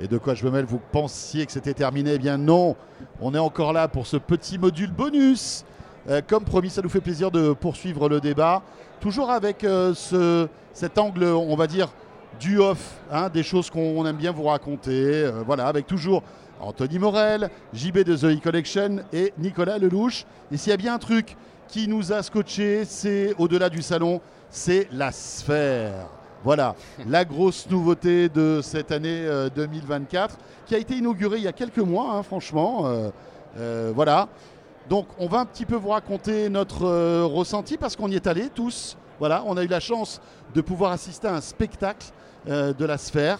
Et de quoi je me mêle Vous pensiez que c'était terminé? Eh bien non, on est encore là pour ce petit module bonus. Euh, comme promis, ça nous fait plaisir de poursuivre le débat. Toujours avec euh, ce, cet angle, on va dire, du off, hein, des choses qu'on aime bien vous raconter. Euh, voilà, avec toujours Anthony Morel, JB de The E Collection et Nicolas Lelouch. Et s'il y a bien un truc qui nous a scotché, c'est au-delà du salon, c'est la sphère. Voilà, la grosse nouveauté de cette année euh, 2024 qui a été inaugurée il y a quelques mois, hein, franchement. Euh, euh, voilà. Donc on va un petit peu vous raconter notre euh, ressenti parce qu'on y est allés tous. Voilà, on a eu la chance de pouvoir assister à un spectacle euh, de la sphère.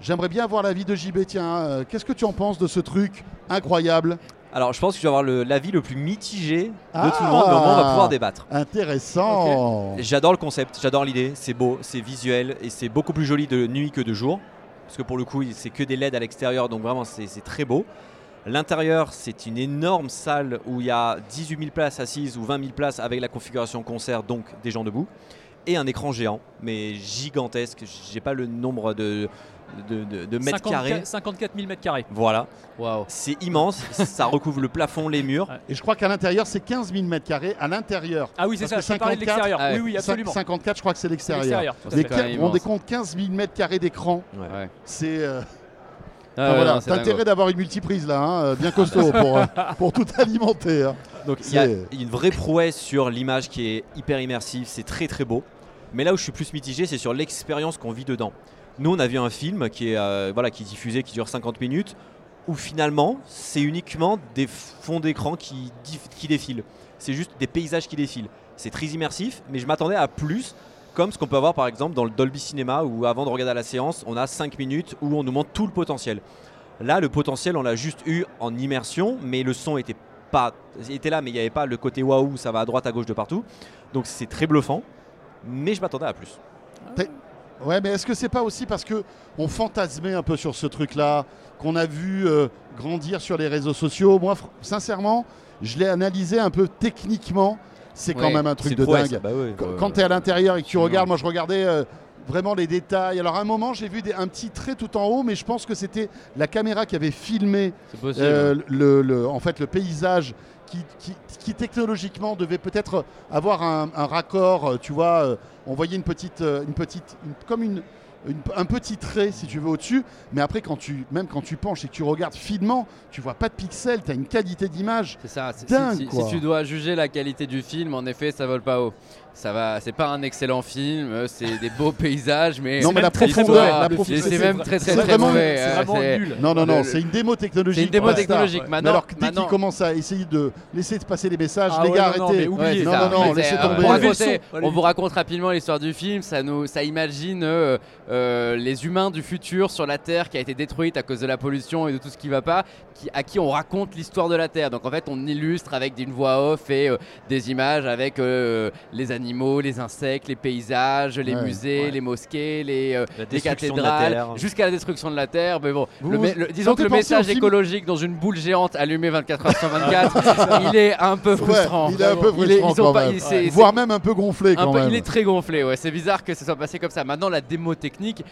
J'aimerais bien avoir l'avis de JB. Tiens, euh, qu'est-ce que tu en penses de ce truc incroyable? Alors, je pense que je vais avoir l'avis le plus mitigé de Ah tout le monde, mais au moins on va pouvoir débattre. Intéressant. J'adore le concept, j'adore l'idée, c'est beau, c'est visuel et c'est beaucoup plus joli de nuit que de jour. Parce que pour le coup, c'est que des LED à l'extérieur, donc vraiment c'est très beau. L'intérieur, c'est une énorme salle où il y a 18 000 places assises ou 20 000 places avec la configuration concert, donc des gens debout. Et un écran géant, mais gigantesque. J'ai pas le nombre de, de, de- de mètres 54 carrés. 54 000 mètres carrés. Voilà, Waouh. c'est immense, ça recouvre le plafond, les murs. Et je crois qu'à l'intérieur, c'est 15 000 mètres carrés à l'intérieur. Ah oui, c'est Parce ça, que je parlais de 54, l'extérieur. ah ouais. oui, oui, absolument. 54, je crois que c'est l'extérieur. Les on décompte 15 000 mètres carrés d'écran. Ouais. C'est. euh, Ah enfin, ouais, voilà, t'as intérêt d'avoir une multiprise là, hein, euh, bien costaud pour, euh, pour tout alimenter. hein. Donc il y a C'est- une vraie prouesse sur l'image qui est hyper immersive, c'est très très beau. Mais là où je suis plus mitigé, c'est sur l'expérience qu'on vit dedans. Nous, on a vu un film qui est, euh, voilà, qui est diffusé, qui dure 50 minutes, où finalement, c'est uniquement des fonds d'écran qui, qui défilent. C'est juste des paysages qui défilent. C'est très immersif, mais je m'attendais à plus, comme ce qu'on peut avoir par exemple dans le Dolby Cinema, où avant de regarder la séance, on a 5 minutes où on nous montre tout le potentiel. Là, le potentiel, on l'a juste eu en immersion, mais le son était pas était là, mais il n'y avait pas le côté waouh, ça va à droite, à gauche, de partout. Donc c'est très bluffant, mais je m'attendais à plus. Ouais, mais est-ce que c'est pas aussi parce que on fantasmait un peu sur ce truc-là, qu'on a vu euh, grandir sur les réseaux sociaux? Moi, fr- sincèrement, je l'ai analysé un peu techniquement. C'est quand Ouais, même un truc de dingue. Bah ouais. Quand, quand tu es à l'intérieur et que tu regardes, moi je regardais euh, vraiment les détails. Alors à un moment, j'ai vu des- un petit trait tout en haut, mais je pense que c'était la caméra qui avait filmé euh, le, le- en fait, le paysage qui, qui- qui technologiquement devait peut-être avoir un, un raccord, euh, tu vois, euh, on voyait une petite, une petite, une- comme une, une- un petit trait si tu veux au-dessus, mais après quand tu, même quand tu penches et que tu regardes finement, tu vois pas de pixels, tu as une qualité d'image. C'est ça. c'est- dingue, si, si- quoi. si tu dois juger la qualité du film, en effet, ça vole pas haut. Ça va. C'est pas un excellent film. euh, C'est des beaux paysages, mais Non, mais la profondeur, la c'est- profondeur, c'est c'est même très très c'est très vraiment- mauvais. C'est euh, vraiment c'est- nul. Non, non, non, c'est une démo technologique. C'est une démo technologique. Mais Maintenant, alors, dès qu'ils commencent à essayer de laisser passer les messages, Ah les ouais, gars, arrêtez. Non, non, non, laissez tomber. euh, on, vous raconte rapidement l'histoire du film. Ça nous, ça imagine euh, euh, les humains du futur sur la Terre qui a été détruite à cause de la pollution et de tout ce qui va pas, qui, à qui on raconte l'histoire de la Terre. Donc en fait, on illustre avec une voix off et euh, des images avec euh, les animaux, les insectes, les paysages, les Ouais. musées, Ouais. les mosquées, les, euh, les cathédrales, jusqu'à la destruction de la Terre. Mais bon, Vous le vous me- le- disons que le message écologique dans une boule géante allumée 24 heures sur 24, il est un peu Ouais, frustrant. il est un peu Il est- frustrant ils ont quand pas- même. il- Voire même un peu gonflé un quand peu- même. il est très gonflé, ouais. C'est bizarre que ça soit passé comme ça. Maintenant, la démo technique,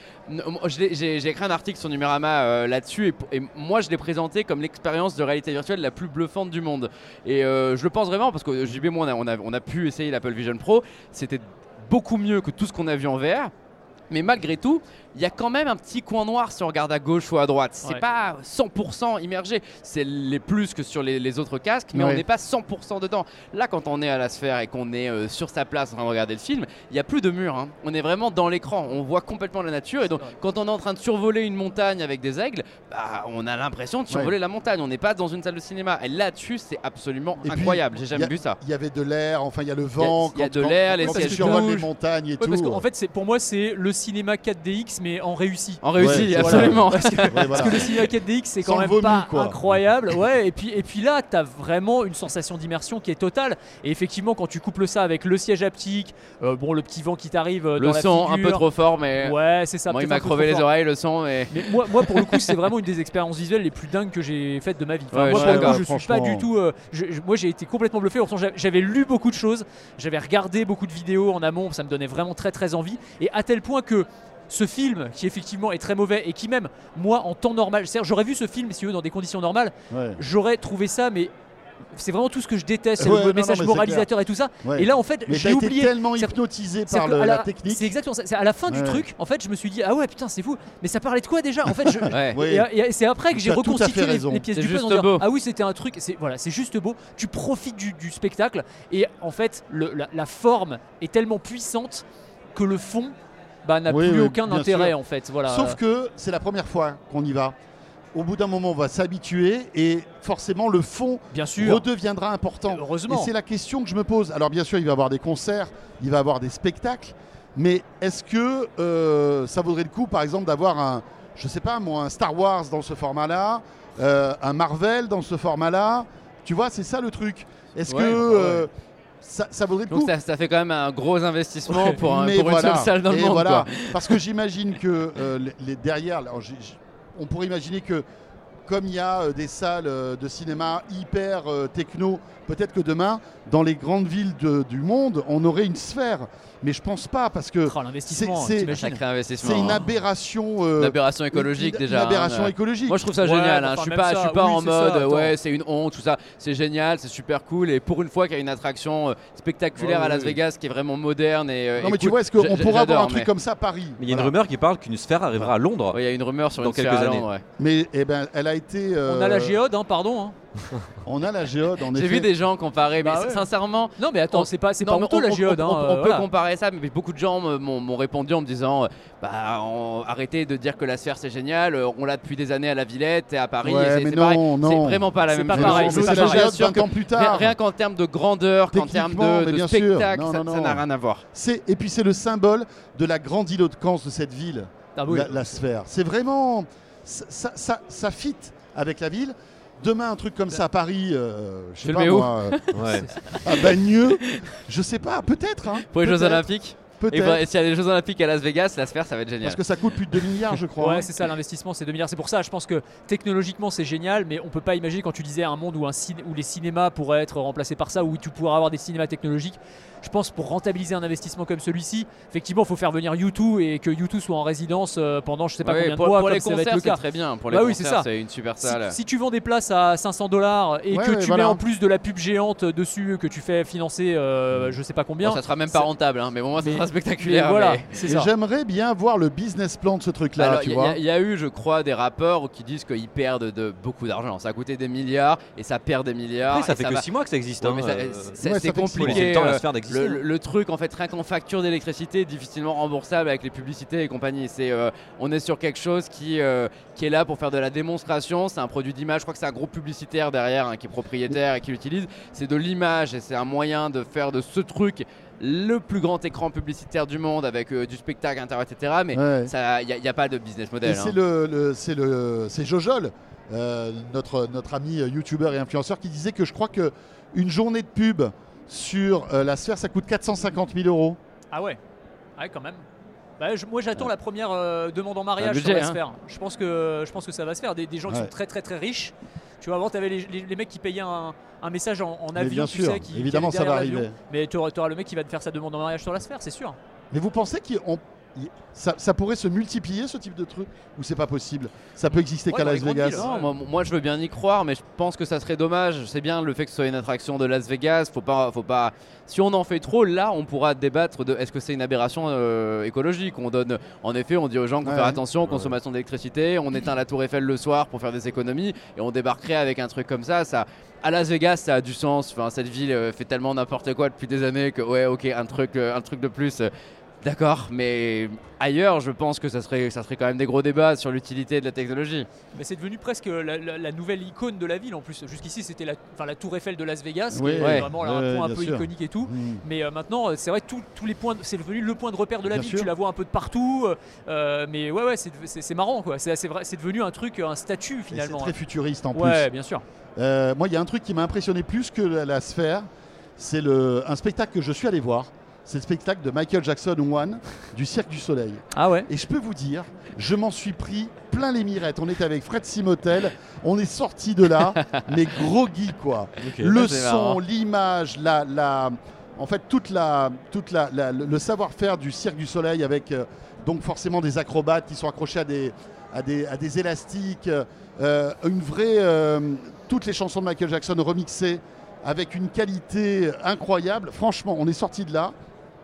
j'ai écrit un article sur Numérama euh, là-dessus et, moi je l'ai présenté comme l'expérience de réalité virtuelle la plus bluffante du monde. Et euh, je le pense vraiment parce que JB, moi, on a, on a, on a pu essayer l'Apple Vision Pro. C'était beaucoup mieux que tout ce qu'on a vu en VR. Mais malgré tout, il y a quand même un petit coin noir si on regarde à gauche ou à droite. C'est Ouais. pas 100% immergé. C'est les plus que sur les, les autres casques, mais Ouais. on n'est pas 100% dedans. Là, quand on est à la sphère et qu'on est euh, sur sa place en train de regarder le film, il n'y a plus de mur. hein. On est vraiment dans l'écran. On voit complètement la nature. Et donc, quand on est en train de survoler une montagne avec des aigles, bah, on a l'impression de survoler la montagne. On n'est pas dans une salle de cinéma. Et là-dessus, c'est absolument Et incroyable. J'ai jamais y a- vu ça. Il y avait de l'air, enfin il y a le vent. il y a quand- de l'air, les sièges les montagnes et Ouais, tout. parce qu'en fait, c'est pour moi, c'est le cinéma 4DX, mais en réussi. En réussi, Ouais, absolument. Parce que, Ouais, parce voilà. que le cinéma 4DX, c'est quand même vomi, pas quoi. incroyable. Ouais, et puis, et puis là, tu as vraiment une sensation d'immersion qui est totale. Et effectivement, quand tu couples ça avec le siège haptique, euh, bon, le petit vent qui t'arrive euh, Le dans la son un peu trop fort, mais. Ouais, c'est ça. Moi, il m'a crevé les fort. oreilles, le son. Mais moi, moi, pour le coup, c'est vraiment une des expériences visuelles les plus dingues que j'ai faites de ma vie. Enfin, Ouais, moi, je pour suis le coup, je suis pas du tout. euh, je- je- moi, j'ai été complètement bluffé. J'avais lu beaucoup de choses, j'avais regardé beaucoup de vidéos en amont, ça me donnait vraiment très très envie. Et à tel point que ce film qui effectivement est très mauvais et qui même moi en temps normal, j'aurais vu ce film si tu veux dans des conditions normales, Ouais. j'aurais trouvé ça mais c'est vraiment tout ce que je déteste, Ouais, le non, message moralisateur et tout ça. Ouais. Et là en fait j'ai oublié. tellement hypnotisé par que le- la la- technique. C'est exactement ça. C'est à la fin du truc, en fait, je me suis dit ah ouais putain c'est fou. Mais ça parlait de quoi déjà? En fait, je, Ouais. Oui. et, et c'est après que j'ai reconstitué les, les pièces du puzzle. Ah oui, c'était un truc, c'est voilà, c'est juste beau. Tu profites du, du spectacle et en fait, le- la, la forme est tellement puissante que le fond bah, n'a Oui, plus oui, aucun intérêt sûr. en fait. Voilà. Sauf que c'est la première fois qu'on y va. Au bout d'un moment, on va s'habituer et forcément, le fond bien sûr, redeviendra important. Et heureusement. c'est la question que je me pose. Alors bien sûr, il va y avoir des concerts, il va y avoir des spectacles, mais est-ce que euh, ça vaudrait le coup, par exemple, d'avoir un, je sais pas moi, un Star Wars dans ce format-là, euh, un Marvel dans ce format-là? Tu vois, c'est ça le truc. Est-ce Ouais, que ouais. euh, ça, ça vaudrait le Donc coup ça, ça fait quand même un gros investissement Ouais. pour, un- pour une voilà. seule salle dans le Et monde. voilà. quoi. Parce que j'imagine que euh, les, les derrière, alors, on pourrait imaginer que comme il y a euh, des salles euh, de cinéma hyper euh, techno, peut-être que demain, dans les grandes villes de- du monde, on aurait une sphère. Mais je pense pas parce que Oh, l'investissement, c'est- une hein. aberration. euh, Une aberration écologique une- déjà. Une hein. aberration écologique. Moi je trouve ça Ouais, génial, hein. je suis pas, ça, je suis pas oui, en mode ça, ouais c'est une honte, tout ça, c'est génial, c'est super cool et pour une fois qu'il y a une attraction euh, spectaculaire Ouais, à Las oui. Vegas qui est vraiment moderne et euh, non mais tu vois, est-ce qu'on pourra avoir un truc mais- comme ça à Paris? Mais il y a une Voilà. rumeur qui parle qu'une sphère arrivera à Londres. Ouais, Il y a une rumeur sur Dans une quelques années. Mais eh ben, elle a été. On a la euh, géode, hein, pardon. hein. On a la géode. En J'ai vu des gens comparer, Bah mais ouais. sincèrement, Non mais attends, On- c'est pas, c'est pas honteux on, la géode. on- hein, on euh, peut voilà. comparer ça, mais beaucoup de gens m'ont répondu en me disant euh, bah, on- arrêtez de dire que la sphère c'est génial, on l'a depuis des années à la Villette et à Paris. Ouais, c'est- vraiment pas la même pas chose. pareil, c'est la géode assure 20 que ans plus rien, tard. rien qu'en termes de grandeur, qu'en termes de, spectacle, Non, ça non, ça non. n'a rien à voir. Et puis c'est le symbole de la grandiloquence de cette ville. Ah oui. la, la sphère. C'est vraiment. Ça, ça, ça, ça fit avec la ville. Demain, un truc comme ça à Paris, euh, je sais pas moi, euh, à Bagneux, je sais pas, peut-être. Hein, Pour les Jeux peut-être, Olympiques, et, Peut-être. bah, et s'il y a les Jeux Olympiques à Las Vegas, la sphère ça va être génial. Parce que ça coûte plus de 2 milliards, je crois. Ouais, hein. c'est ça, l'investissement, c'est 2 milliards. C'est pour ça, je pense que technologiquement, c'est génial, mais on peut pas imaginer quand tu disais un monde où, un ciné- où les cinémas pourraient être remplacés par ça, où tu pourrais avoir des cinémas technologiques. Je pense pour rentabiliser un investissement comme celui-ci, effectivement, il faut faire venir U2 et que U2 soit en résidence euh, pendant je sais pas Ouais, combien pour, de mois, pour comme les ça va être concerts, le c'est cas. très bien. Pour les Bah oui, c'est concerts, ça. c'est une super salle. si tu vends des places à 500 dollars et Ouais, que tu voilà. mets en plus de la pub géante dessus, que tu fais financer euh, je sais pas combien, Bon, ça sera même pas rentable, hein, mais bon, moi ça Mais- sera spectaculaire. voilà, mais- c'est Et ça. j'aimerais bien voir le business plan de ce truc-là, il y, a- il y a eu, je crois, des rappeurs qui disent qu'ils perdent de beaucoup d'argent. Ça a coûté des milliards et ça perd des milliards. Après, ça fait que va- 6 mois que ça existe. Ouais, hein, mais ça- euh, c'est compliqué. le temps à la euh, sphère d'exister. Le, le- le truc, en fait, rien qu'en facture d'électricité, difficilement remboursable avec les publicités et compagnie. C'est, euh, on est sur quelque chose qui, euh, qui est là pour faire de la démonstration. C'est un produit d'image. Je crois que c'est un groupe publicitaire derrière hein, qui est propriétaire et qui l'utilise. C'est de l'image et c'est un moyen de faire de ce truc le plus grand écran publicitaire du monde avec euh, du spectacle, internet, etc. Mais Ouais. il n'y a, pas de business Et model. c'est hein. le, le- c'est le, c'est Jojol, euh, notre notre ami youtubeur et influenceur, qui disait que je crois que une journée de pub sur euh, la sphère, ça coûte 450 000 euros. Ah ouais, ouais quand même. Bah, je- moi j'attends la première euh, demande en mariage Un sur se hein. faire. Je pense que je pense que ça va se faire. Des, des gens qui sont très très très riches. Tu vois, avant tu avais les, les- les mecs qui payaient un, un message en, en Mais avion, bien tu sûr, sais, qui, qui évidemment, allait ça va arriver. Mais tu auras, le mec qui va te faire sa demande en mariage sur la sphère, c'est sûr. Mais vous pensez que ça, ça pourrait se multiplier ce type de truc Ou c'est pas possible? Ça peut exister Ouais, qu'à Las Vegas villes, Non, moi, moi, je veux bien y croire, mais je pense que ça serait dommage. C'est bien le fait que ce soit une attraction de Las Vegas. Faut pas, faut pas. Si on en fait trop, là, on pourra débattre de est-ce que c'est une aberration euh, écologique? On donne, en effet, on dit aux gens qu'il faut Ouais. faire attention aux consommations d'électricité. On éteint la Tour Eiffel le soir pour faire des économies, et on débarquerait avec un truc comme ça. Ça, à Las Vegas, ça a du sens. Enfin, cette ville euh, fait tellement n'importe quoi depuis des années que ouais, ok, un truc, euh, un truc de plus. D'accord, mais ailleurs, je pense que ça serait, ça serait quand même des gros débats sur l'utilité de la technologie. Mais c'est devenu presque la, la- la nouvelle icône de la ville en plus. Jusqu'ici c'était la, enfin, la tour Eiffel de Las Vegas, Oui, qui est ouais. vraiment là, Ouais, un point un peu sûr. iconique et tout. Mais euh, maintenant, euh, c'est vrai, tous tous les points, c'est devenu le point de repère de la Bien ville. sûr. Tu la vois un peu de partout. euh, mais ouais, ouais, c'est marrant quoi. C'est devenu un truc, un statut Et C'est finalement. très hein. futuriste en Ouais, plus. bien sûr. Euh, moi, il y a un truc qui m'a impressionné plus que la, la sphère. C'est le- un spectacle que je suis allé voir. C'est le spectacle de Michael Jackson One du Cirque du Soleil. Ah ouais. Et je peux vous dire, je m'en suis pris plein les mirettes. On était avec Fred Simotel, on est sorti de là, mais groggy quoi. ok. Le son, l'image, la, la, en fait toute la, toute la, la- le le savoir-faire du Cirque du Soleil avec euh, donc forcément des acrobates qui sont accrochés à des, à des, à des élastiques, euh, une vraie, euh, toutes les chansons de Michael Jackson remixées avec une qualité incroyable. Franchement, on est sorti de là.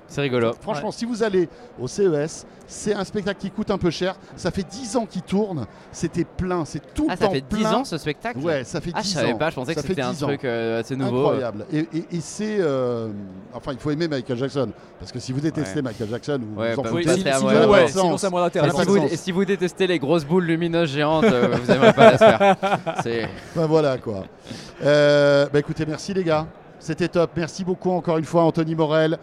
C'est rigolo. Franchement, si vous allez au CES, c'est un spectacle qui coûte un peu cher. Ça fait 10 ans qu'il tourne. C'était plein, c'est tout Ah, le ça fait 10 plein. ans ce spectacle? Ouais, ça fait 10 Ah, je savais ans. pas, je pensais que Ça fait c'était un 10 ans. truc euh, assez nouveau. Incroyable. Et, et- et c'est. euh, enfin, il faut aimer Michael Jackson. Parce que si vous détestez Ouais. Michael Jackson, vous Ouais, vous en bah, foutez. si- ouais, sinon, ça moins d'intérêt. Si, vous, si détestez les grosses boules lumineuses géantes, euh, vous n'aimerez pas la sphère. Ben voilà quoi. Euh, bah écoutez, merci les gars. C'était top. Merci beaucoup encore une fois, Anthony Morel.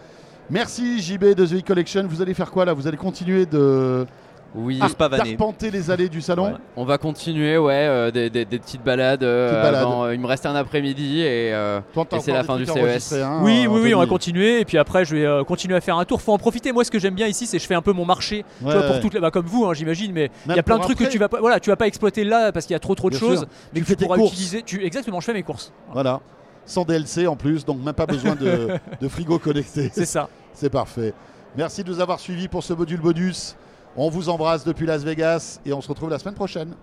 Merci JB de The E Collection. Vous allez faire quoi là? Vous allez continuer de Oui. D'arpenter les allées du salon? Ouais. On va continuer, ouais, euh, des, des- des petites balades. euh, Petites balades. avant, euh, il me reste un après-midi et, euh, c'est la fin du CES. hein, Oui, oui, oui, on va continuer. Et puis après, je vais euh, continuer à faire un tour. Faut en profiter. Moi, ce que j'aime bien ici, c'est que je fais un peu mon marché. tu Ouais, vois, pour toutes les, bah, comme vous, hein, j'imagine. Mais il y a plein de trucs que tu vas pas, voilà, tu vas pas exploiter là parce qu'il y a trop trop de Bien choses. sûr. Mais Tu que fais tu tes pourras courses. utiliser. Tu, exactement, je fais mes courses. Voilà. Sans DLC en plus, donc même pas besoin de, de frigo connecté. C'est ça. C'est parfait. Merci de nous avoir suivis pour ce module bonus. On vous embrasse depuis Las Vegas et on se retrouve la semaine prochaine.